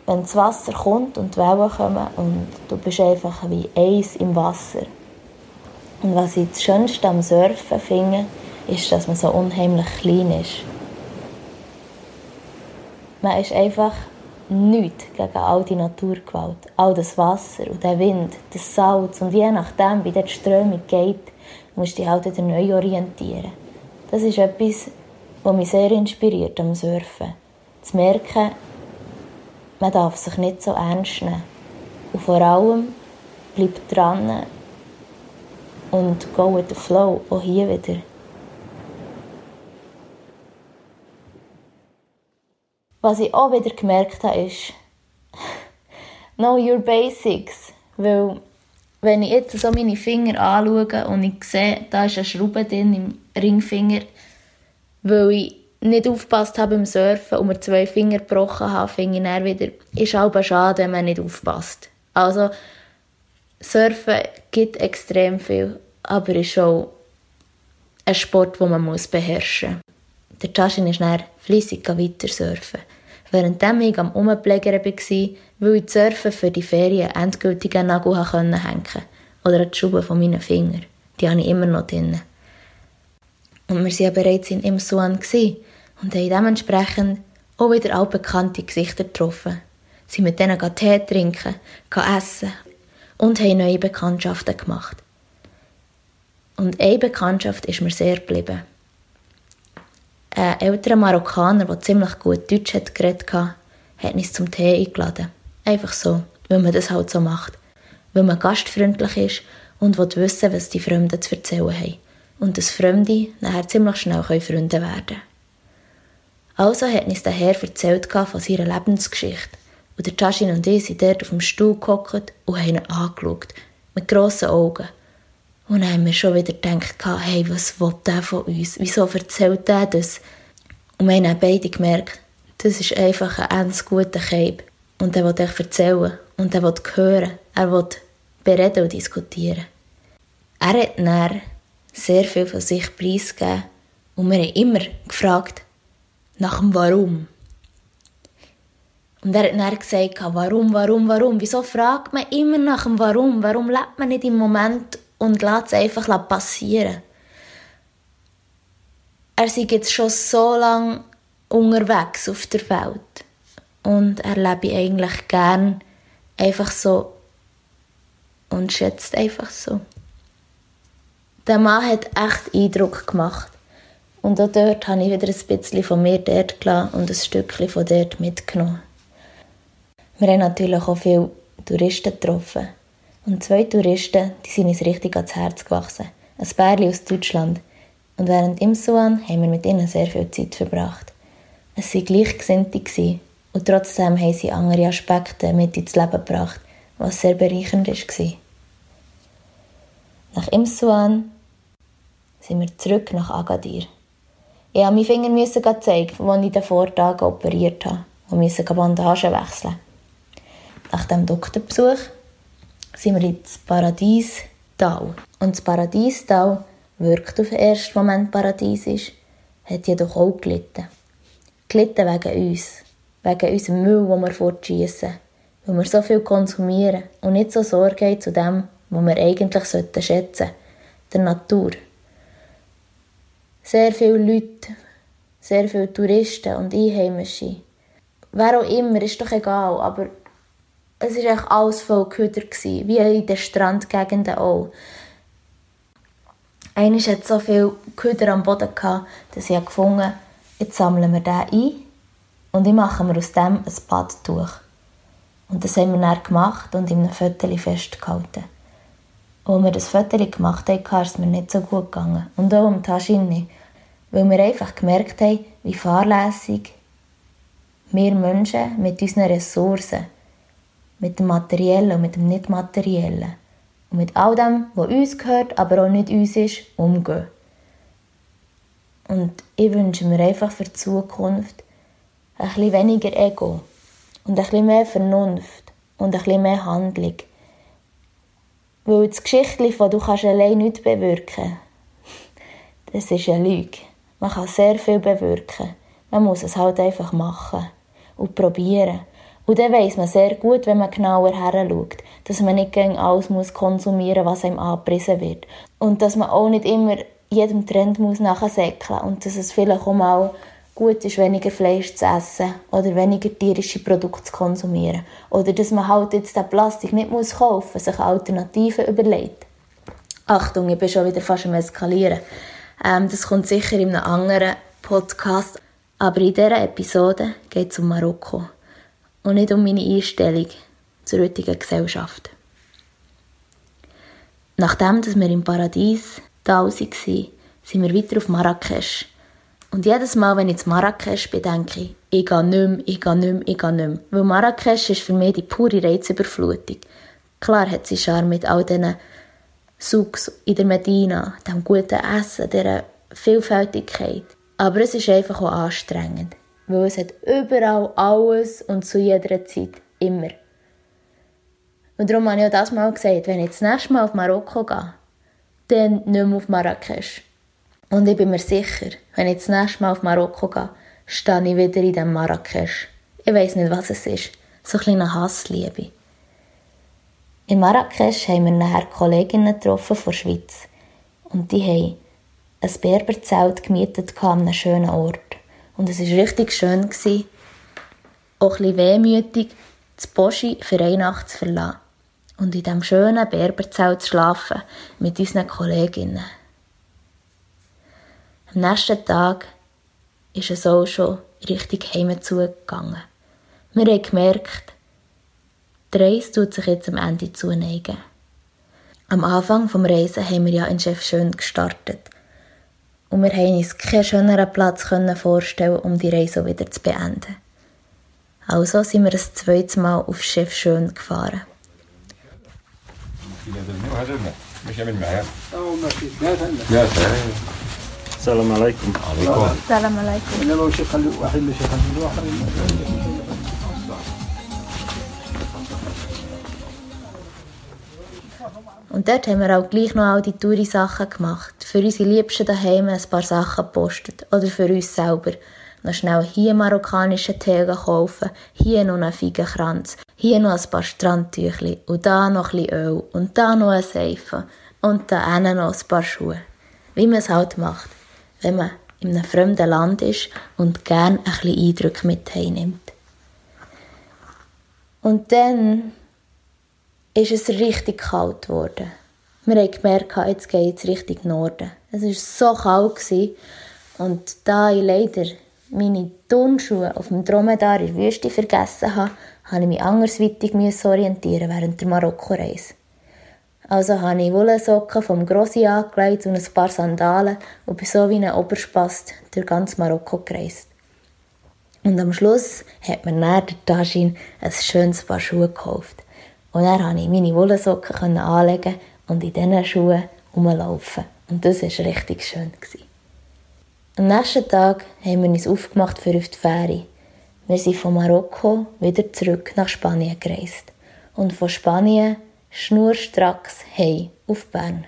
Wenn das Wasser kommt und die Wellen kommen und du bist einfach wie Eis im Wasser. Und was ich das Schönste am Surfen finde, ist, dass man so unheimlich klein ist. Man ist einfach nichts gegen all die Naturgewalt. All das Wasser und der Wind, das Salz und je nachdem, wie die Strömung geht, musst du dich halt wieder neu orientieren. Das ist etwas, was mich sehr inspiriert am Surfen. Zu merken, man darf sich nicht so ernst nehmen. Und vor allem bleibt dran und go with the flow, auch hier wieder. Was ich auch wieder gemerkt habe, ist, know your basics. Weil, wenn ich jetzt so meine Finger anschaue und ich sehe, da ist eine Schraube drin im Ringfinger, weil ich nicht aufgepasst habe beim Surfen und mir zwei Finger gebrochen habe, finde ich dann wieder, ist auch schade, wenn man nicht aufpasst. Also, Surfen gibt extrem viel, aber ist auch ein Sport, den man beherrschen muss. Der Taschen ist dann flüssig weiter surfen während ich am Umplägern war, weil ich Surfen für die Ferien endgültig an Nagel hängen konnte. Oder an die Schuhe von meinen Fingern. Die habe ich immer noch drin. Und wir waren ja bereits in Imsuan und haben dementsprechend auch wieder altbekannte Gesichter getroffen. Sie mit denen Tee trinken, essen und haben neue Bekanntschaften gemacht. Und eine Bekanntschaft ist mir sehr geblieben ein älterer Marokkaner, der ziemlich gut Deutsch hat geredet hat, hat uns zum Tee eingeladen. Einfach so, weil man das halt so macht. Weil man gastfreundlich ist und will wissen, was die Fremden zu erzählen haben. Und dass Fremde nachher ziemlich schnell Freunde werden können. Also hat uns der Herr erzählt von seiner Lebensgeschichte. Und der Jaschin und ich sind dort auf dem Stuhl gehockt und haben ihn angeschaut. Mit grossen Augen. Und dann haben wir schon wieder gedacht, hey, was will der von uns? Wieso erzählt der das? Und wir haben beide gemerkt, das ist einfach ein ganz guter Keib. Und er will euch erzählen und er will hören. Er will bereden und diskutieren. Er hat dann sehr viel von sich preisgegeben und wir haben immer gefragt nach dem Warum. Und er hat dann gesagt, warum, warum, warum? Wieso fragt man immer nach dem Warum? Warum lebt man nicht im Moment und lässt es einfach passieren. Er ist jetzt schon so lange unterwegs auf der Welt und er lebt eigentlich gern einfach so und schätzt einfach so. Der Mann hat echt Eindruck gemacht. Und auch dort habe ich wieder ein bisschen von mir dort gelassen und ein Stückchen von dort mitgenommen. Wir haben natürlich auch viele Touristen getroffen. Und zwei Touristen, die sind uns richtig ans Herz gewachsen. Ein Pärchen aus Deutschland. Und während im Suan haben wir mit ihnen sehr viel Zeit verbracht. Es waren Gleichgesinnte und trotzdem haben sie andere Aspekte mit ins Leben gebracht, was sehr bereichernd war. Nach Imsuan sind wir zurück nach Agadir. Ich musste meinen Finger müssen zeigen, als ich den Vortag operiert habe und musste Bandagen wechseln. Nach dem Doktorbesuch sind wir ins Paradiestal. Und das Paradiestal wirkt auf den ersten Moment paradiesisch, hat jedoch auch gelitten. Gelitten wegen uns, wegen unserem Müll, den wir fortschiessen, weil wir so viel konsumieren und nicht so Sorge haben zu dem, was wir eigentlich schätzen sollten, der Natur. Sehr viele Leute, sehr viele Touristen und Einheimische. Wer auch immer, ist doch egal, aber es war echt alles voll Köder, wie in den Strandgegenden auch. Einmal hat so viel Köder am Boden gehabt, dass ich gefunden jetzt sammeln wir den ein und ich mache mir aus dem ein Badtuch. Und das haben wir dann gemacht und in einem Viertel festgehalten. Als wir das Viertel gemacht haben, ist es mir nicht so gut gegangen. Und auch um Taschine. Weil wir einfach gemerkt haben, wie fahrlässig wir Menschen mit unseren Ressourcen, mit dem Materiellen und mit dem Nicht-Materiellen, und mit all dem, was uns gehört, aber auch nicht uns ist, umgehen. Und ich wünsche mir einfach für die Zukunft ein bisschen weniger Ego und ein bisschen mehr Vernunft und ein bisschen mehr Handlung. Weil das Geschichtchen von «Du kannst allein nichts bewirken», [laughs] das ist eine Lüge. Man kann sehr viel bewirken. Man muss es halt einfach machen und probieren. Und dann weiss man sehr gut, wenn man genauer heranschaut, dass man nicht gegen alles muss konsumieren muss, was einem angepriesen wird. Und dass man auch nicht immer jedem Trend muss nachsäckeln und dass es vielleicht auch mal gut ist, weniger Fleisch zu essen oder weniger tierische Produkte zu konsumieren. Oder dass man halt jetzt den Plastik nicht muss kaufen sich Alternativen überlegt. Achtung, ich bin schon wieder fast am Eskalieren. Ähm, das kommt sicher in einem anderen Podcast. Aber in dieser Episode geht es um Marokko und nicht um meine Einstellung zur heutigen Gesellschaft. Nachdem dass wir im Paradies da waren, sind wir weiter auf Marrakesch. Und jedes Mal, wenn ich zu Marrakesch bin, denke ich, ich gehe nicht mehr, ich gehe nicht mehr, ich gehe nicht mehr. Weil Marrakesch ist für mich die pure Reizüberflutung. Klar hat sie Charme mit all diesen Souks in der Medina, dem guten Essen, dieser Vielfältigkeit. Aber es ist einfach auch anstrengend. Weil es hat überall alles und zu jeder Zeit. Immer. Und darum habe ich auch das Mal gesagt, wenn ich das nächste Mal auf Marokko gehe, dann nicht mehr auf Marrakesch. Und ich bin mir sicher, wenn ich das nächste Mal auf Marokko gehe, stehe ich wieder in diesem Marrakesch. Ich weiß nicht, was es ist. So ein kleiner Hassliebe. In Marrakesch haben wir nachher Kolleginnen getroffen von der Schweiz. Und die haben ein Berberzelt gemietet an einem schönen Ort. Und es war richtig schön. Gewesen, auch bisschen wehmütig, das Boschi für eine Nacht zu verlassen. Und in diesem schönen Berberzelt zu schlafen mit unseren Kolleginnen. Am nächsten Tag ist es auch schon richtig heim zugegangen. Wir haben gemerkt, die Reise tut sich jetzt am Ende zuneigen. Am Anfang vom Reisen haben wir ja in Chef Schön gestartet und wir haben uns keinen schöneren Platz vorstellen um die Reise wieder zu beenden. Also sind wir ein zweites Mal auf Chef Schön gefahren. Salam alaikum. Salam alaikum. Und dort haben wir auch gleich noch all die teure Sachen gemacht. Für unsere Liebsten daheim ein paar Sachen gepostet. Oder für uns selber. Noch schnell hier marokkanischen Tee kaufen, hier noch einen Feigenkranz, hier noch ein paar Strandtüchli und da noch ein bisschen Öl und da noch ein Seife und da noch ein paar Schuhe. Wie man es halt macht, wenn man in einem fremden Land ist und gern ein bisschen Eindrücke mit heimnimmt. Und dann ist es richtig kalt geworden. Wir haben gemerkt, jetzt geht es Richtung Norden. Es war so kalt. Und da ich leider meine Turnschuhe auf dem Dromedar in der Wüste vergessen habe, musste ich mich andersweitig orientieren während der Marokko-Reise. Also habe ich Wollsocken vom Grossi angelegt und ein paar Sandalen und bin so wie ein Oberspast durch ganz Marokko gereist. Und am Schluss hat mir dann der Tajin ein schönes Paar Schuhe gekauft. Und dann konnte ich meine Wollsocken anlegen und in diesen Schuhen rumlaufen. Und das war richtig schön. Am nächsten Tag haben wir uns aufgemacht für die Fähre. Wir sind von Marokko wieder zurück nach Spanien gereist. Und von Spanien schnurstracks hey auf Bern.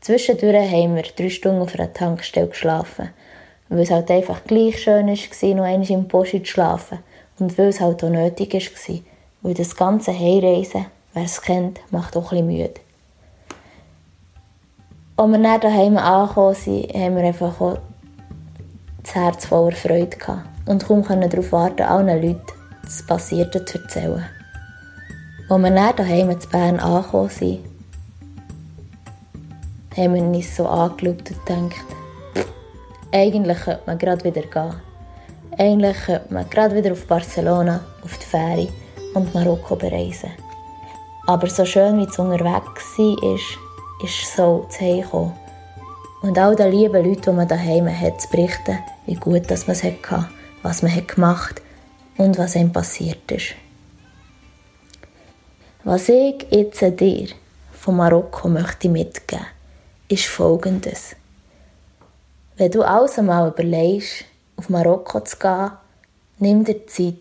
Zwischendurch haben wir drei Stunden auf einer Tankstelle geschlafen, weil es halt einfach gleich schön war, noch einmal im Posti zu schlafen und weil es halt auch nötig war, weil das ganze Heimreisen, wer es kennt, macht auch bisschen müde. Als wir dann daheim angekommen sind, haben wir einfach auch das Herz voller Freude gehabt und kaum darauf warten, allen Leuten das Passierte zu erzählen. Als wir dann daheim in Bern angekommen sind, haben wir uns so angeschaut und gedacht, eigentlich könnte man gerade wieder gehen. Eigentlich könnte man gerade wieder auf Barcelona, auf die Fähre und Marokko bereisen. Aber so schön wie es unterwegs war, ist, ist so zu Hause Und all den lieben Leuten, die man daheim hat, zu berichten, wie gut dass man es hatte, was man hat gemacht und was ihm passiert ist. Was ich jetzt dir von Marokko möchte mitgeben, ist folgendes. Wenn du also mal überlegst, auf Marokko zu gehen, nimm dir Zeit.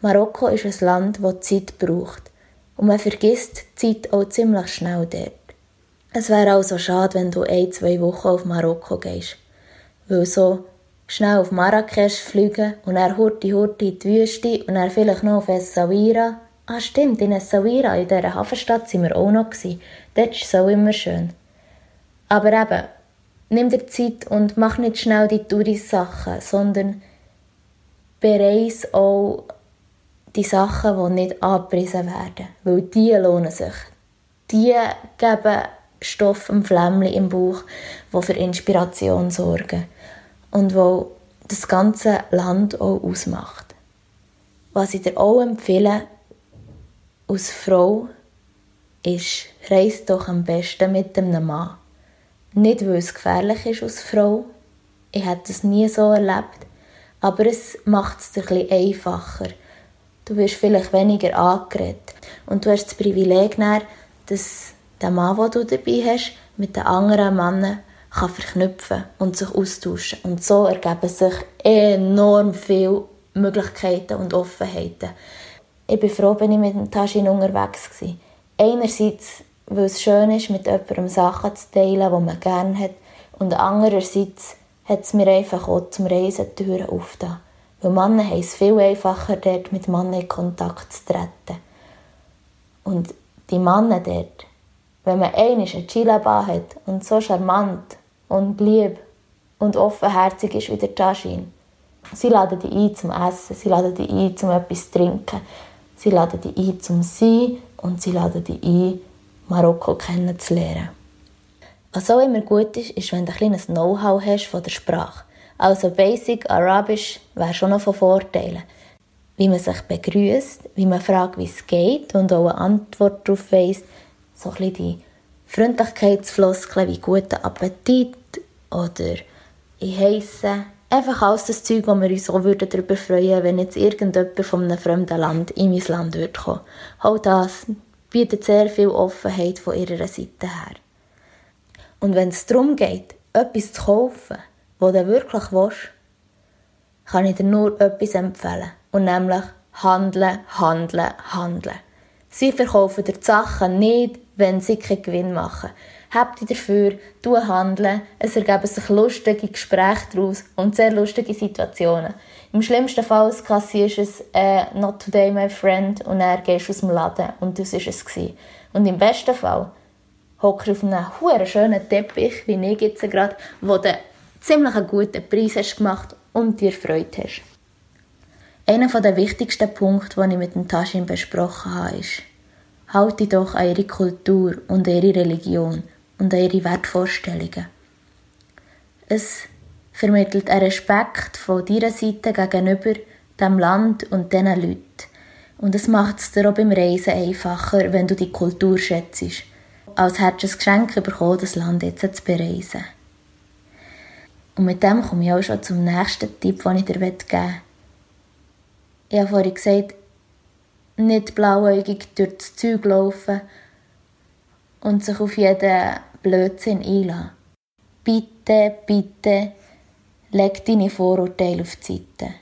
Marokko ist ein Land, das Zeit braucht. Und man vergisst die Zeit auch ziemlich schnell dort. Es wäre also schade, wenn du ein, zwei Wochen auf Marokko gehst. Weil so schnell auf Marrakesch fliegen und dann hurti hurti in die Wüste und dann vielleicht noch auf Essaouira. Ah stimmt, in Essaouira, in dieser Hafenstadt, sind wir auch noch. Dort ist es immer schön. Aber eben, nimm dir Zeit und mach nicht schnell die Tourist-Sachen, sondern bereise auch die Sachen, die nicht abgepriesen werden. Weil die lohnen sich. Die geben Stoff im Flämmchen im Bauch, die für Inspiration sorgen und wo das ganze Land auch ausmacht. Was ich dir auch empfehle, als Frau, ist, reise doch am besten mit einem Mann. Nicht, weil es gefährlich ist als Frau. Ich hätte es nie so erlebt. Aber es macht es dir ein einfacher. Du wirst vielleicht weniger angeredet. Und du hast das Privileg, dass der Mann, den du dabei hast, mit den anderen Männern kann verknüpfen und sich austauschen. Und so ergeben sich enorm viele Möglichkeiten und Offenheiten. Ich bin froh, bin ich mit dem Taschin unterwegs war. Einerseits weil es schön ist, mit jemandem Sachen zu teilen, die man gerne hat. Und andererseits hat es mir einfach auch zum Reisen die Türen aufgetan. Weil Männer haben es viel einfacher, dort mit Männern in Kontakt zu treten. Und die Männer dort, wenn man einmal eine Chilaba hat und so charmant und lieb und offenherzig ist wie der Taschin, sie laden dich ein zum Essen, sie laden dich ein zum etwas zu trinken, sie laden dich ein zum Sein und sie laden dich ein, Marokko kennenzulernen. Was auch immer gut ist, ist, wenn du ein kleines Know-how hast von der Sprache. Also Basic Arabisch wäre schon noch von Vorteilen. Wie man sich begrüßt, wie man fragt, wie es geht und auch eine Antwort darauf weiss. So ein bisschen die Freundlichkeitsfloskeln wie guten Appetit oder ich heisse. Einfach alles das Zeug, wo wir uns auch darüber freuen würden, wenn jetzt irgendjemand von einem fremden Land in mein Land würde kommen. Auch das bietet sehr viel Offenheit von ihrer Seite her. Und wenn es darum geht, etwas zu kaufen, was du wirklich willst, kann ich dir nur etwas empfehlen. Und nämlich handeln, handeln, handeln. Sie verkaufen dir die Sachen nicht, wenn sie keinen Gewinn machen. Habt ihr dafür, du handeln, es ergeben sich lustige Gespräche daraus und sehr lustige Situationen. Im schlimmsten Fall du es äh, «Not today, my friend» und dann gehst aus dem Laden und das war es. Gewesen. Und im besten Fall hockst du auf einem schönen Teppich, wie ich jetzt gerade, wo du ziemlich einen guten Preis hast gemacht und dir Freude hast. Einer der wichtigsten Punkte, den ich mit dem Taschin besprochen habe, ist, halte doch an ihre Kultur und ihre Religion und an ihre Wertvorstellungen. Es vermittelt einen Respekt von deiner Seite gegenüber dem Land und diesen Leuten. Und es macht es dir auch beim Reisen einfacher, wenn du die Kultur schätzt. Als hättest du ein Geschenk bekommen, das Land jetzt zu bereisen. Und mit dem komme ich auch schon zum nächsten Tipp, den ich dir geben möchte. Ich habe vorhin gesagt, nicht blauäugig durch das Zeug laufen und sich auf jeden Blödsinn einlassen. Bitte, bitte, leg deine Vorurteile auf die Seite.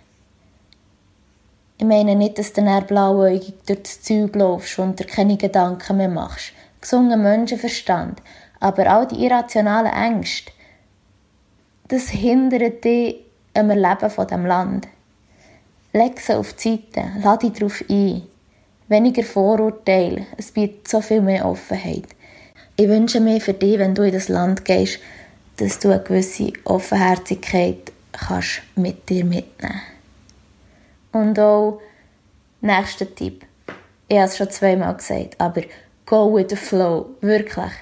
Ich meine nicht, dass du dann blauäugig durch das Zeug laufst und dir keine Gedanken mehr machst. Gesungen Menschenverstand. Aber all die irrationalen Ängste, das hindert dich am Erleben von dem Land. Leg sie auf die Seite, lade dich darauf ein. Weniger Vorurteile, es bietet so viel mehr Offenheit. Ich wünsche mir für dich, wenn du in das Land gehst, dass du eine gewisse Offenherzigkeit kannst mit dir mitnehmen Und auch, nächster Tipp. Ich habe es schon zweimal gesagt, aber go with the flow. Wirklich.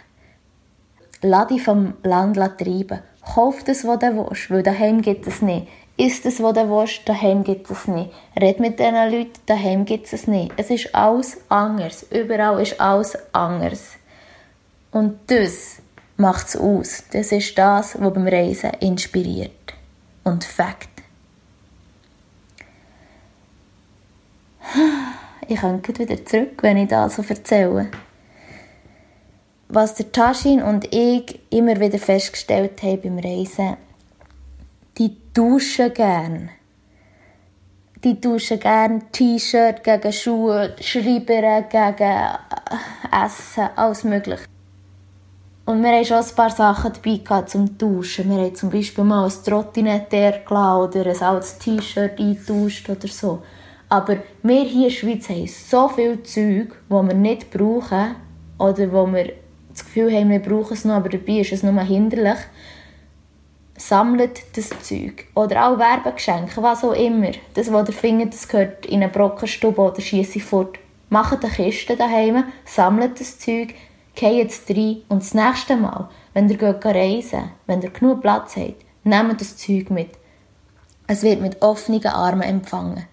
Lass dich vom Land treiben. Kauf das, was du willst, weil daheim gibt es nicht. Ist das, was du willst, daheim gibt es nicht. Red mit diesen Leuten, daheim gibt es nicht. Es ist alles anders. Überall ist alles anders. Und das macht es aus. Das ist das, was beim Reisen inspiriert. Und Fakt. [sighs] Ich könnte wieder zurück, wenn ich das so erzähle. Was der Taschin und ich immer wieder festgestellt haben beim Reisen, die duschen gern. Die duschen gern T-Shirt gegen Schuhe, Schreiber gegen äh, Essen, alles mögliche. Und wir haben schon ein paar Sachen dabei gehabt zum Tauschen. Wir haben zum Beispiel mal ein Trottinette oder ein altes T-Shirt eingetauscht oder so. Aber wir hier in der Schweiz haben so viel Zeug, das wir nicht brauchen oder wo wir das Gefühl haben, wir brauchen es noch, aber dabei ist es nur hinderlich. Sammelt das Zeug. Oder auch Werbegeschenke, was auch immer. Das, was ihr findet, das gehört in eine Brockenstube oder schiesse fort. Macht eine Kiste daheim, sammelt das Zeug, geht jetzt rein und das nächste Mal, wenn ihr geht reisen wenn ihr genug Platz habt, nehmt das Zeug mit. Es wird mit offenen Armen empfangen.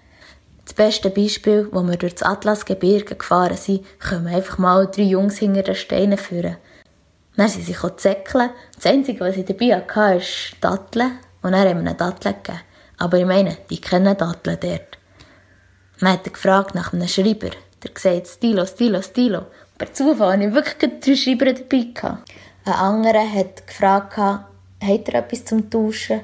Das beste Beispiel, wo wir durch das Atlasgebirge gefahren sind, kommen einfach mal drei Jungs hinter den Steinen führen. Dann sind sie zäckeln. Das Einzige, was ich dabei hatte, ist Datteln. Und dann haben wir ihnen Datteln gegeben. Aber ich meine, die kennen Datteln dort. Dann hat er gefragt nach einem Schreiber. Der gesagt, Stilo, Stilo, Stilo. Per Zufall hatte ich wirklich drei Schreiber dabei. Ein anderer hat gefragt, hat er etwas zum Tauschen?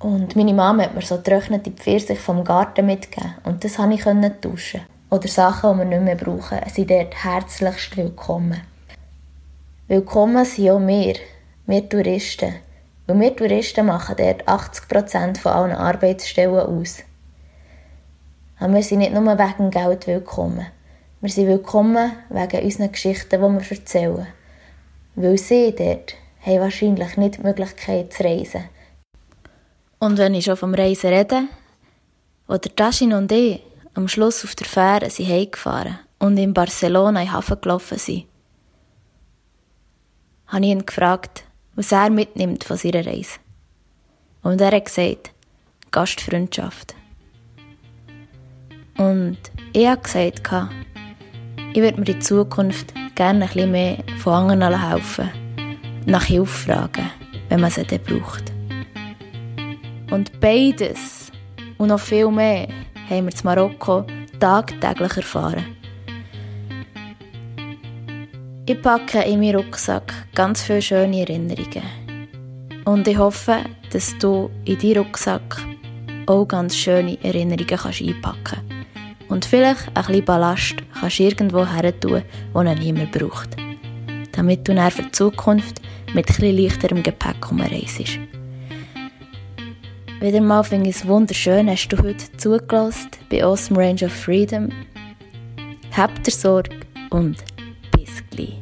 Und meine Mama hat mir so getrocknete Pfirsich vom Garten mitgegeben. Und das konnte ich tauschen. Oder Sachen, die wir nicht mehr brauchen, sind dort herzlichst willkommen. Willkommen sind auch wir, wir Touristen. Weil wir Touristen machen dort 80% von allen Arbeitsstellen aus. Aber wir sind nicht nur wegen Geld willkommen. Wir sind willkommen wegen unseren Geschichten, die wir erzählen. Weil sie dort haben wahrscheinlich nicht die Möglichkeit zu reisen und wenn ich schon vom Reisen rede, der Taschin und ich am Schluss auf der Fähre sind heimgefahren und in Barcelona in den Hafen gelaufen sind, habe ich ihn gefragt, was er mitnimmt von seiner Reise. Und er hat gesagt, Gastfreundschaft. Und ich habe gesagt, ich würde mir in Zukunft gerne ein bisschen mehr von anderen helfen, nach Hilfe fragen, wenn man sie dann braucht. Und beides und noch viel mehr haben wir in Marokko tagtäglich erfahren. Ich packe in meinen Rucksack ganz viele schöne Erinnerungen. Und ich hoffe, dass du in deinen Rucksack auch ganz schöne Erinnerungen kannst einpacken kannst. Und vielleicht ein bisschen Ballast kannst du irgendwo her tun, wo er niemand braucht. Damit du dann für die Zukunft mit etwas leichterem Gepäck umreist. Wieder mal finde ich es wunderschön, hast du heute zugelassen bei Awesome Range of Freedom. Habt ihr Sorge und bis gleich.